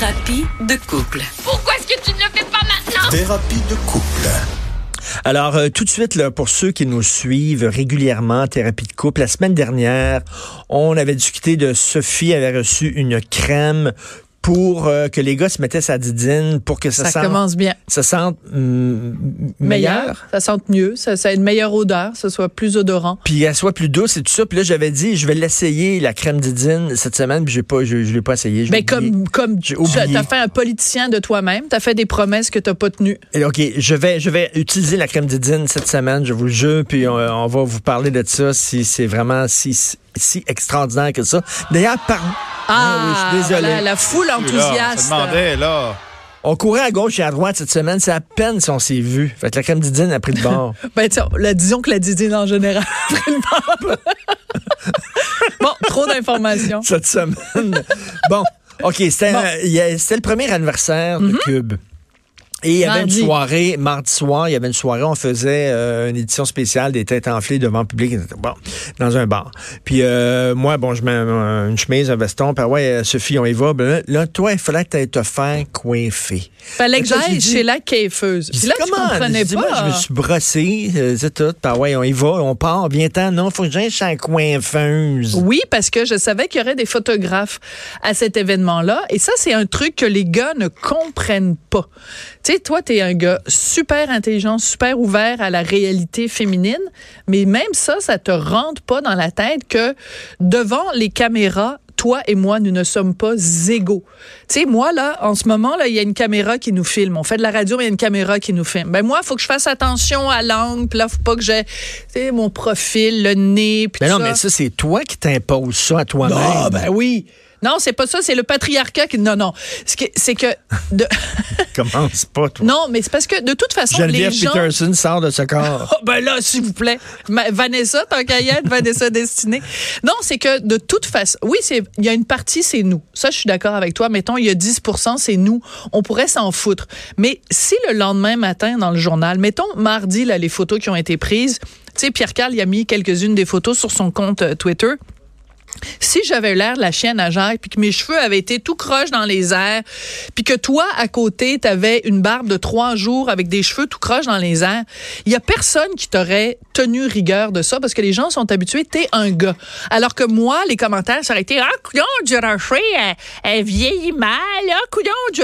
Thérapie de couple. Pourquoi est-ce que tu ne le fais pas maintenant? Thérapie de couple. Alors, euh, tout de suite, là, pour ceux qui nous suivent régulièrement, Thérapie de couple, la semaine dernière, on avait discuté de Sophie avait reçu une crème pour euh, que les gars se mettaient sa didine pour que ça, Ça sente, commence bien. ça sente mm, meilleur. Ça sente mieux. Ça, ça a une meilleure odeur. Ça soit plus odorant. Puis elle soit plus douce et tout ça. Puis là, j'avais dit, je vais l'essayer, la crème Didine, cette semaine. Puis pas, je, je l'ai pas essayé. j'ai Ben, comme, comme tu as fait un politicien de toi-même. Tu as fait des promesses que tu n'as pas tenues. Et OK, je vais, je vais utiliser la crème Didine cette semaine, je vous le jure, puis on, on va vous parler de ça si c'est vraiment si, si extraordinaire que ça. D'ailleurs, par... Ah oui, je suis désolé. la foule Là, enthousiaste. ça demandait, là. On courait à gauche et à droite cette semaine, c'est à peine si on s'est vu. Fait que la crème Didine a pris de bord. Ben, tiens, la, disons que la didine en général. bon, trop d'informations. cette semaine. bon, OK, c'était Bon. Mhm. euh, a- le premier anniversaire de Cube. Et il y avait Mardi. une soirée, mardi soir, il y avait une soirée, on faisait euh, une édition spéciale des têtes enflées devant le public, bon, dans un bar. Puis euh, moi, bon, je mets un- une chemise, un veston, puis ouais, euh, Sophie, on y va. Ben là, toi, il fallait que tu te faire coiffer. Fallait que j'aille chez la coiffeuse. Puis là, tu comment? comprenais J'ai dit, moi, pas. je me suis brossé, euh, c'est tout. Puis ouais, on y va, on part, viens-t'en. Non, faut que j'aille chez la coiffeuse. Oui, parce que je savais qu'il y aurait des photographes à cet événement-là. Et ça, c'est un truc que les gars ne comprennent pas. Tu sais, toi, t'es un gars super intelligent, super ouvert à la réalité féminine, mais même ça, ça te rentre pas dans la tête que devant les caméras, toi et moi, nous ne sommes pas égaux. Tu sais, moi, là, en ce moment, là, il y a une caméra qui nous filme. On fait de la radio, mais il y a une caméra qui nous filme. Ben, moi, il faut que je fasse attention à l'angle, puis là, faut pas que j'ai, tu sais, mon profil, le nez, puis tout non, mais ça, c'est toi qui t'imposes ça à toi-même. ah, ben oui. Non, c'est pas ça, c'est le patriarcat qui. Non, non. C'est que. de- Commence pas, toi. non, mais c'est parce que de toute façon, Geneviève les gens. Peterson sort de ce corps. Oh, ben là, s'il vous plaît. Ma- Vanessa, tant qu'à y être, Vanessa Destinée. Non, c'est que de toute façon, oui, c'est, il y a une partie, c'est nous. Ça, je suis d'accord avec toi. Mettons, il y a 10 c'est nous. On pourrait s'en foutre. Mais si le lendemain matin, dans le journal, mettons, mardi, là, les photos qui ont été prises, tu sais, Pierre Carl, il a mis quelques-unes des photos sur son compte euh, Twitter. Si j'avais l'air de la chienne à Jacques, puis que mes cheveux avaient été tout croche dans les airs, puis que toi, à côté, t'avais une barbe de trois jours avec des cheveux tout croche dans les airs, il y a personne qui t'aurait tenu rigueur de ça parce que les gens sont habitués, t'es un gars. Alors que moi, les commentaires, ça aurait été, ah, coudon, du rocher, elle, elle vieillit mal, ah, coudon, du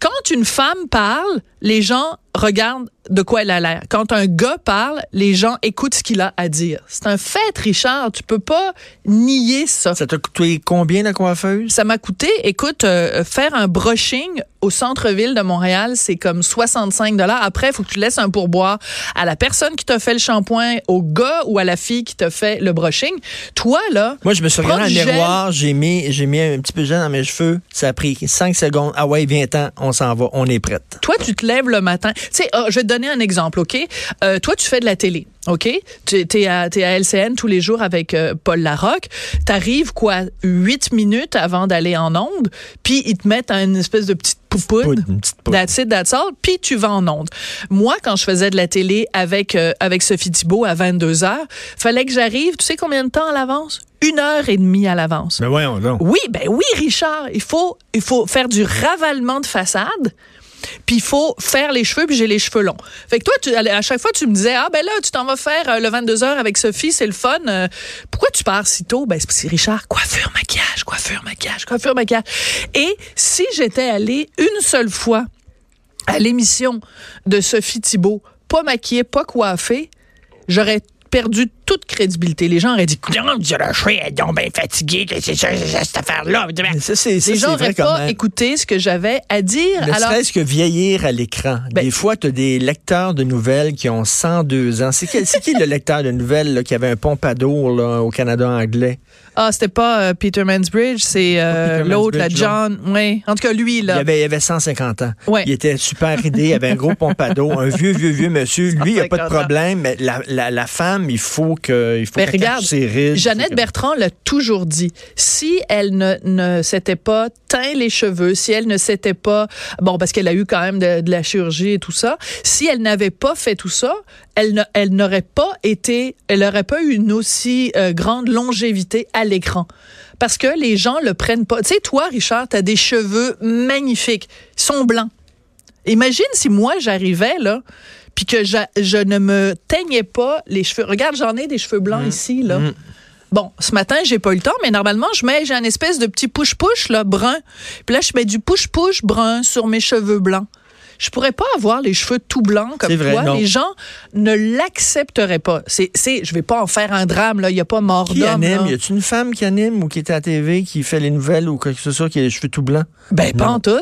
Quand une femme parle, les gens regardent de quoi elle a l'air. Quand un gars parle, les gens écoutent ce qu'il a à dire. C'est un fait, Richard. Tu peux pas nier ça. Ça t'a coûté combien la coiffeuse? Ça m'a coûté, écoute, euh, faire un brushing au centre-ville de Montréal, c'est comme 65 dollars. Après, il faut que tu laisses un pourboire à la personne qui t'a fait le shampoing, au gars ou à la fille qui t'a fait le brushing. Toi, là, Moi, je me suis regardé dans le miroir, j'ai mis, j'ai mis un petit peu de gel dans mes cheveux. Ça a pris 5 secondes. Ah ouais, viens-t'en, on s'en va, on est prête. toi, tu te lèves le matin. Tu sais, ah, je vais te donner un exemple, OK? Euh, toi, tu fais de la télé, OK? Tu es à, LCN tous les jours avec euh, Paul Larocque. T'arrives, quoi, huit minutes avant d'aller en onde, puis ils te mettent une espèce de petite poupoune. Poudre, une petite poudre. That's it, that's all. Puis tu vas en onde. Moi, quand je faisais de la télé avec, euh, avec Sophie Thibault à 22 heures, fallait que j'arrive, tu sais combien de temps à l'avance? Une heure et demie à l'avance. Mais voyons donc. Oui, ben oui, Richard. Il faut, il faut faire du ravalement de façade. Puis il faut faire les cheveux, puis j'ai les cheveux longs. Fait que toi, tu, à chaque fois, tu me disais, ah ben là, tu t'en vas faire euh, le 22h avec Sophie, c'est le fun. Euh, pourquoi tu pars si tôt? Ben c'est Richard, coiffure, maquillage, coiffure, maquillage, coiffure, maquillage. Et si j'étais allée une seule fois à l'émission de Sophie Thibault, pas maquillée, pas coiffée, j'aurais perdu toute crédibilité. Les gens auraient dit, elle est donc bien fatiguée, que c'est ça, c'est ça, cette affaire-là. Les gens n'auraient pas écouté ce que j'avais à dire. Ne Alors, serait-ce que vieillir à l'écran. Ben- des fois, tu as des lecteurs de nouvelles qui ont 102 ans. C'est qui, le lecteur de nouvelles là, qui avait un pompadour là, au Canada anglais? Ah, c'était pas euh, Peter Mansbridge, c'est euh, l'autre, la John. Oui. En tout cas, lui, Il là. avait, il avait 150 ans. Ouais. Il était super ridé, il avait un gros pompadour, un vieux, vieux, vieux monsieur. Lui, il n'y a pas de 150 ans. problème, mais la, la, la femme, il faut que, il faut Mais qu'elle regarde, ses rides. Jeannette Bertrand l'a toujours dit. Si elle ne, ne s'était pas teint les cheveux, si elle ne s'était pas, bon, parce qu'elle a eu quand même de, de la chirurgie et tout ça, si elle n'avait pas fait tout ça, elle ne- elle n'aurait pas été, elle n'aurait pas eu une aussi euh, grande longévité à l'écran. Parce que les gens le prennent pas. Tu sais, toi, Richard, tu as des cheveux magnifiques. Ils sont blancs. Imagine si moi, j'arrivais, là, puis que je, je ne me teignais pas les cheveux. Regarde, j'en ai des cheveux blancs Mmh. ici, là. Bon, ce matin, j'ai pas eu le temps, mais normalement, je mets, j'ai un espèce de petit push-push, là, brun. Puis là, je mets du push-push brun sur mes cheveux blancs. Je pourrais pas avoir les cheveux tout blancs comme vrai, toi. non. Les gens ne l'accepteraient pas. C'est, c'est, je vais pas en faire un drame, là. Il y a pas mort Qui d'homme. anime? là. Y a-tu une femme qui anime ou qui est à la TV, qui fait les nouvelles ou chose que ce soit, qui a les cheveux tout blancs? Ben, pas en tout.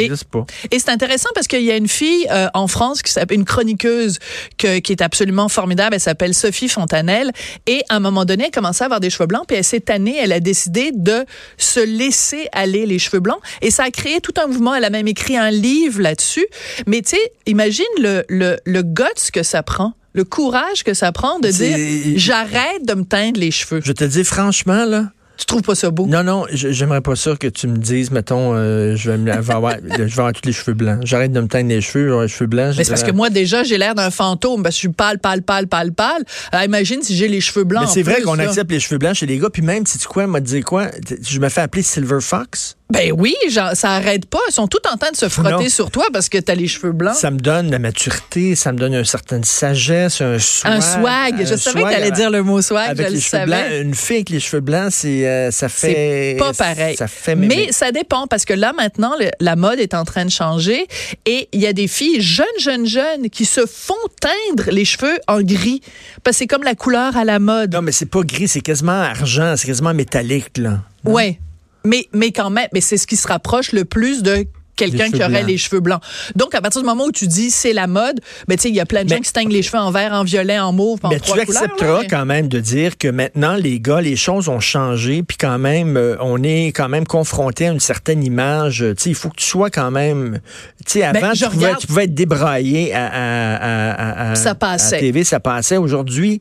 Et- existe pas. Et c'est intéressant parce qu'il y a une fille euh, en France qui s'appelle une chroniqueuse que- qui est absolument formidable. Elle s'appelle Sophie Fontanelle. Et à un moment donné, elle commençait à avoir des cheveux blancs. Puis elle s'est tannée. Elle a décidé de se laisser aller les cheveux blancs. Et ça a créé tout un mouvement. Elle a même écrit un livre là-dessus. Mais tu sais, imagine le, le, le guts que ça prend. Le courage que ça prend de dire j'arrête de me teindre les cheveux. Je te dis franchement, là. Tu trouves pas ça beau? Non, non, j'aimerais pas ça que tu me dises, mettons, euh, je, vais me, avoir, je vais avoir tous les cheveux blancs. J'arrête de me teindre les cheveux, j'aurai les cheveux blancs. Mais c'est parce que moi, déjà, j'ai l'air d'un fantôme parce que je suis pâle, pâle, pâle, pâle, pâle. Alors, imagine si j'ai les cheveux blancs. Mais c'est vrai qu'on accepte les cheveux blancs chez les gars, puis même, si tu quoi, m'a dit quoi, je me fais appeler Silver Fox. Ben oui, genre, ça arrête pas. Ils sont tout en train de se frotter Non. sur toi parce que t'as les cheveux blancs. Ça me donne la maturité, ça me donne une certaine sagesse, un swag. un swag. Je savais que swag t'allais avec- dire le mot swag. Avec je les le cheveux savais. blancs, une fille avec les cheveux blancs, c'est euh, ça fait C'est pas pareil. Ça fait Mais ça dépend parce que là maintenant le- la mode est en train de changer et il y a des filles jeunes jeunes jeunes qui se font teindre les cheveux en gris parce que c'est comme la couleur à la mode. non, mais c'est pas gris, c'est quasiment argent, c'est quasiment métallique là. Ouais. Mais, mais quand même, mais c'est ce qui se rapproche le plus de quelqu'un qui aurait blancs. les cheveux blancs. Donc, à partir du moment où tu dis c'est la mode, ben, tu sais, il y a plein de gens qui se teignent les cheveux en vert, en violet, en mauve, en Mais tu couleurs. accepteras quand même de dire que maintenant, les gars, les choses ont changé, puis quand même, euh, on est quand même confronté à une certaine image. euh, Tu sais, il faut que tu sois quand même. Tu sais, avant, Ben, je tu, pouvais, tu pouvais être débraillé à, à, à, à- Ça passait. TV, ça passait. Aujourd'hui,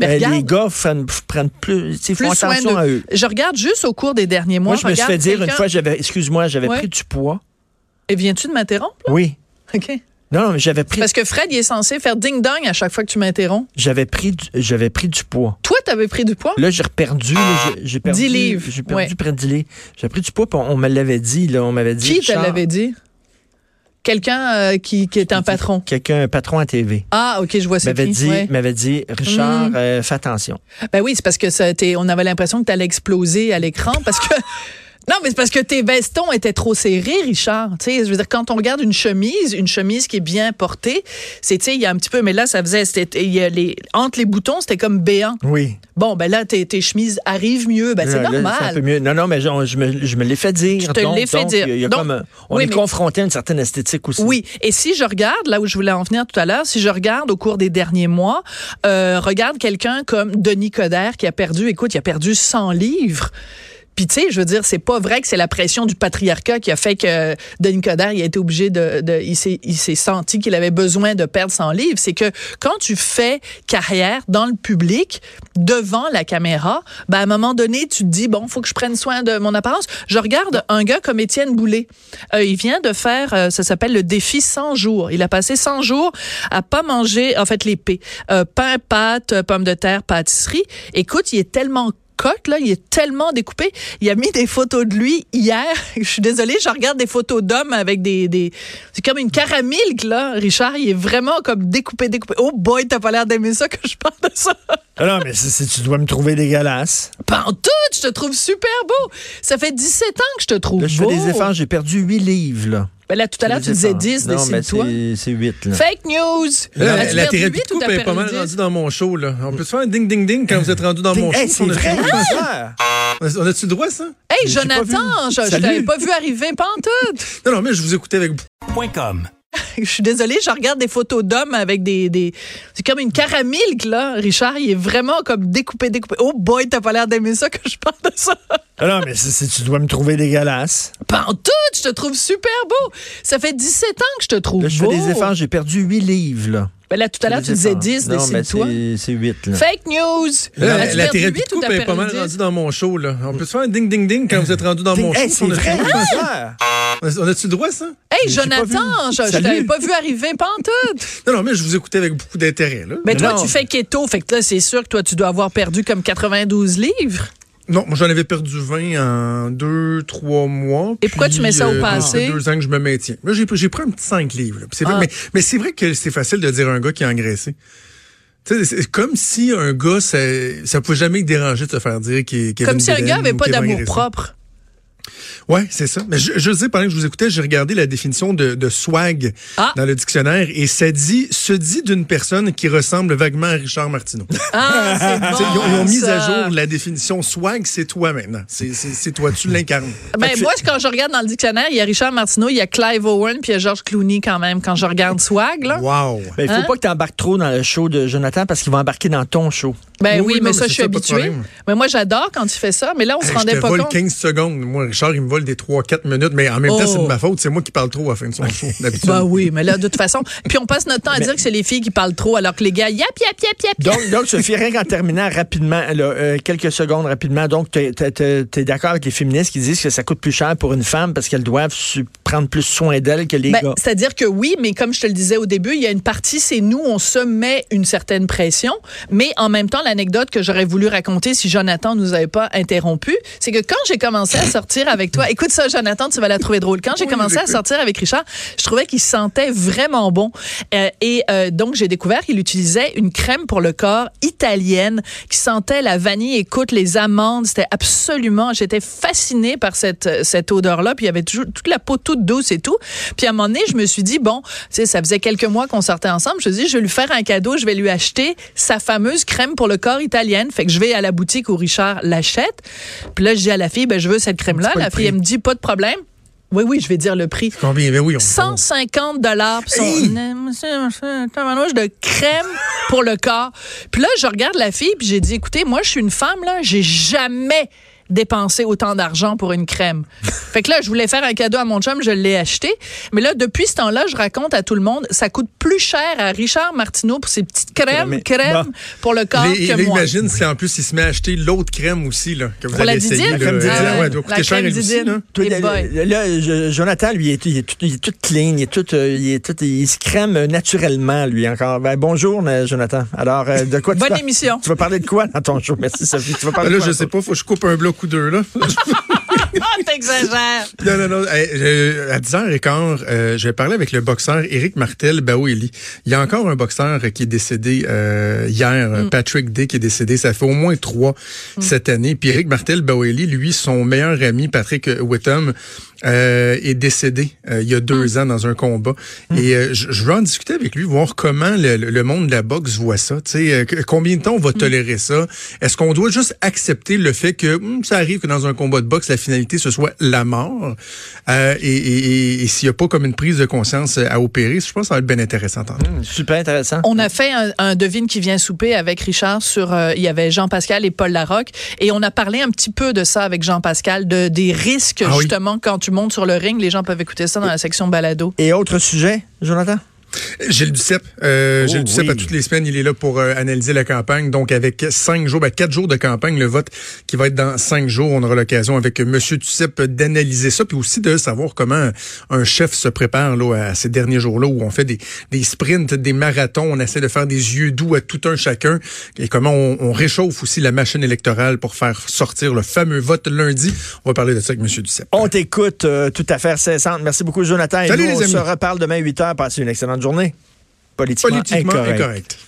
Mais ben, les gars prennent, prennent plus, font plus soin attention à eux. Je regarde juste au cours des derniers mois. Moi, je me suis fait dire une fois, j'avais, excuse-moi, j'avais Ouais. pris du poids. Et viens-tu de m'interrompre? Oui. OK. Non, non, mais j'avais pris, Parce que Fred, il est censé faire ding-dong à chaque fois que tu m'interromps. j'avais pris, du- j'avais pris du poids. Toi, t'avais pris du poids? Là, j'ai reperdu. là, j'ai- j'ai perdu. 10 livres, J'ai perdu ouais. près de 10 livres. J'ai pris du poids, puis on, on me l'avait dit. Là, on m'avait dit. Qui te l'avait dit? Quelqu'un euh, qui, qui est un patron. Quelqu'un, un patron à TV. Ah, OK, je vois c'est M'avait qui. dit, ouais. m'avait dit, Richard, Mm. euh, fais attention. Ben oui, c'est parce que ça, on avait l'impression que tu allais exploser à l'écran parce que. Non, mais c'est parce que tes vestons étaient trop serrés, Richard. Tu sais, je veux dire, quand on regarde une chemise, une chemise qui est bien portée, c'est, tu sais, il y a un petit peu, mais là, ça faisait, c'était, il y a les, entre les boutons, c'était comme béant. Oui. Bon, ben là, tes, tes chemises arrivent mieux. Ben, c'est normal. un peu mieux. Non, non, mais je, je me, je me l'ai fait dire. Je te l'ai fait donc, dire. il y a Donc, comme, un- on oui, est mais- confronté à une certaine esthétique aussi. Oui, et si je regarde, là où je voulais en venir tout à l'heure, si je regarde au cours des derniers mois, euh, regarde quelqu'un comme Denis Coderre qui a perdu, écoute, il a perdu 100 livres. Puis tu sais, je veux dire, c'est pas vrai que c'est la pression du patriarcat qui a fait que Denis Coderre il a été obligé de, de il s'est il s'est senti qu'il avait besoin de perdre 100 livres. C'est que quand tu fais carrière dans le public, devant la caméra, ben à un moment donné, tu te dis bon, faut que je prenne soin de mon apparence. Je regarde un gars comme Étienne Boulay. Euh, il vient de faire, euh, ça s'appelle le défi 100 jours. Il a passé 100 jours à pas manger, en fait, l'épée. Euh, pain, pâte, euh, pommes de terre, pâtisserie. Écoute, il est tellement cote, là, il est tellement découpé. Il a mis des photos de lui hier. Je suis désolée, je regarde des photos d'hommes avec des, des c'est comme une caramilk, là. Richard, il est vraiment comme découpé, découpé. Oh boy, t'as pas l'air d'aimer ça que je parle de ça. Ah non, mais tu dois me trouver dégueulasse. Pas en tout, je te trouve super beau. Ça fait 17 ans que je te trouve Là, je beau. fais des efforts. J'ai perdu 8 livres, là. Ben là, tout à l'heure, tu disais efforts. 10, Non, mais décide-toi. c'est- c'est 8, là. Fake news. La, As-tu la perdu thérapie de ou couple est pas mal rendue dans mon show. Là. On peut se faire un ding-ding-ding quand vous êtes rendu dans mon Hey, show. c'est On a- vrai, ça. On a-tu le droit, ça? Hey, Jonathan, je, je t'avais pas vu arriver pantoute. Non, non, mais je vous écoutais avec .com. je suis désolée, je regarde des photos d'hommes avec des, des c'est comme une caramilk là. Richard, il est vraiment comme découpé, découpé. Oh boy, t'as pas l'air d'aimer ça que je parle de ça. Ah non, mais c'est- tu dois me trouver dégueulasse. Pas en tout, je te trouve super beau. Ça fait 17 ans que je te trouve Là, je fais beau. des efforts, j'ai perdu 8 livres, là. Ben là, tout à l'heure, tu disais efforts. 10, Non, mais décide-toi. c'est- c'est 8, là. Fake news. La, thérapie de couple est pas mal rendue 10? dans mon show. Là. On peut se faire un ding-ding-ding quand vous êtes rendu dans mon Hey, show. c'est On a- vrai, ça. On a-tu le droit, ça? Hey, Jonathan, je, je t'avais pas vu arriver, pas en tout. Non, non, mais je vous écoutais avec beaucoup d'intérêt. là. Mais toi, non. tu fais keto, fait que là, c'est sûr que toi, tu dois avoir perdu comme 92 livres. Non, moi, j'en avais perdu 20 en 2, 3 mois. Et pourquoi puis, tu mets ça au euh, passé? Ça fait deux ans que je me maintiens. Là, j'ai, j'ai pris un petit 5 livres. c'est vrai- Ah. mais, mais c'est vrai que c'est facile de dire à un gars qui a engraissé. Tu sais, c'est comme si un gars, ça, ça pouvait jamais le déranger de se faire dire qu'il avait Comme si un gars avait pas d'amour propre. Ouais, c'est ça. Mais je, je sais, pendant que je vous écoutais, j'ai regardé la définition de, de swag Ah. dans le dictionnaire et ça dit, se dit d'une personne qui ressemble vaguement à Richard Martineau. Ah, bon. Tu ils, ont, ils ont mis ça. à jour la définition swag, c'est toi maintenant. C'est, toi, tu l'incarnes. Ben, moi, quand je regarde dans le dictionnaire, il y a Richard Martineau, il y a Clive Owen, puis il y a George Clooney quand même, quand je regarde Swag, là. Wow. Ben, il faut Hein? pas que tu embarques trop dans le show de Jonathan parce qu'il va embarquer dans ton show. Ben Oui, oui, oui, mais non, ça, je suis habituée. Mais moi, j'adore quand il fait ça, mais là, on se Hey, rendait je te pas vole compte. 15 secondes. Moi, Richard, il me vole des 3-4 minutes, mais en même temps, Oh. c'est de ma faute. C'est moi qui parle trop à la fin de son show, d'habitude. Ben oui, mais là, de toute façon. Puis on passe notre temps à dire que c'est les filles qui parlent trop, alors que les gars, yap, yap, yap, yap. Donc, donc Sophie, rien qu'en terminant rapidement, là, euh, quelques secondes rapidement, donc tu es, d'accord avec les féministes qui disent que ça coûte plus cher pour une femme parce qu'elles doivent prendre plus soin d'elles que les Ben, gars. C'est-à-dire que oui, mais comme je te le disais au début, il y a une partie, c'est nous, on se met une certaine pression, mais en même temps, l'anecdote que j'aurais voulu raconter si Jonathan nous avait pas interrompu, c'est que quand j'ai commencé à sortir avec toi, écoute ça, Jonathan, tu vas la trouver drôle. Quand j'ai Oui, commencé à sortir avec Richard, je trouvais qu'il sentait vraiment bon. Euh, et euh, donc, j'ai découvert qu'il utilisait une crème pour le corps italienne qui sentait la vanille, écoute, les amandes. C'était absolument, j'étais fascinée par cette, cette odeur-là. Puis il y avait toujours toute la peau toute douce et tout. Puis à un moment donné, je me suis dit, bon, tu sais, ça faisait quelques mois qu'on sortait ensemble. Je me suis dit, je vais lui faire un cadeau. Je vais lui acheter sa fameuse crème pour le corps italienne. Fait que je vais à la boutique où Richard l'achète. Puis là, je dis à la fille, ben, je veux cette crème-là. La le fille? Elle me dit, pas de problème. Oui, oui, je vais dire le prix. Combien? Ben oui, on 150 dollars son tabarnouche de crème pour le corps. Puis là, je regarde la fille puis j'ai dit écoutez, moi je suis une femme là, j'ai jamais dépensé autant d'argent pour une crème. fait que là, je voulais faire un cadeau à mon chum, je l'ai acheté. Mais là, depuis ce temps-là, je raconte à tout le monde, ça coûte plus cher à Richard Martineau pour ses petites crèmes, Mais- crèmes pour le corps Les- que là, moi. imagine si en plus il se met à acheter l'autre crème aussi, là, que vous Pour la essayer. didine? La crème didine. Ah, ouais, doit coûter cher là. Jonathan, lui, il est, il est tout, il est tout clean, il est tout, euh, il est tout, il se crème naturellement, lui, encore. Ben, bonjour, euh, Jonathan. Alors, euh, de quoi tu Bonne vas- émission. Tu vas parler de quoi dans ton show? Merci, Sophie. Tu vas Ah, parler Là, de quoi? je sais pas, faut que je coupe un bloc là. Ah, t'exagères. Non, non, non. Euh, à 10h15, euh, je vais parler avec le boxeur Éric Martel Baoueli. Il y a encore un boxeur qui est décédé euh, hier, Mm. Patrick Day, qui est décédé. Ça fait au moins trois cette année. Puis Éric Martel Baoueli, lui, son meilleur ami, Patrick Whittam, euh, est décédé euh, il y a deux Mm. ans dans un combat. Et euh, je, je veux en discuter avec lui, voir comment le, le monde de la boxe voit ça. Tu sais, euh, combien de temps on va tolérer ça? Est-ce qu'on doit juste accepter le fait que hum, ça arrive que dans un combat de boxe, la finalité, ce soit la mort? Euh, et et, et- et s'il n'y a pas comme une prise de conscience à opérer, je pense que ça va être bien intéressant. Hum, Super intéressant. On a fait un, un devine qui vient souper avec Richard sur euh, il y avait Jean-Pascal et Paul Larocque et on a parlé un petit peu de ça avec Jean-Pascal de des risques Ah oui. justement quand tu montes sur le ring, les gens peuvent écouter ça dans la section balado. Et autre sujet, Jonathan? Gilles Duceppe, euh, Oh, Gilles Duceppe, oui. à toutes les semaines, il est là pour euh, analyser la campagne. Donc, avec cinq jours, ben, quatre jours de campagne, le vote qui va être dans cinq jours, on aura l'occasion avec Monsieur Duceppe d'analyser ça, puis aussi de savoir comment un chef se prépare là, à ces derniers jours-là où on fait des, des sprints, des marathons, on essaie de faire des yeux doux à tout un chacun, et comment on, on réchauffe aussi la machine électorale pour faire sortir le fameux vote lundi. On va parler de ça avec Monsieur Duceppe. On t'écoute, euh, toute affaire cessante. Merci beaucoup, Jonathan. Et Salut, nous, les on amis. se reparle demain 8 h. Passez une excellente journée. Politiquement, Politiquement incorrect. incorrect.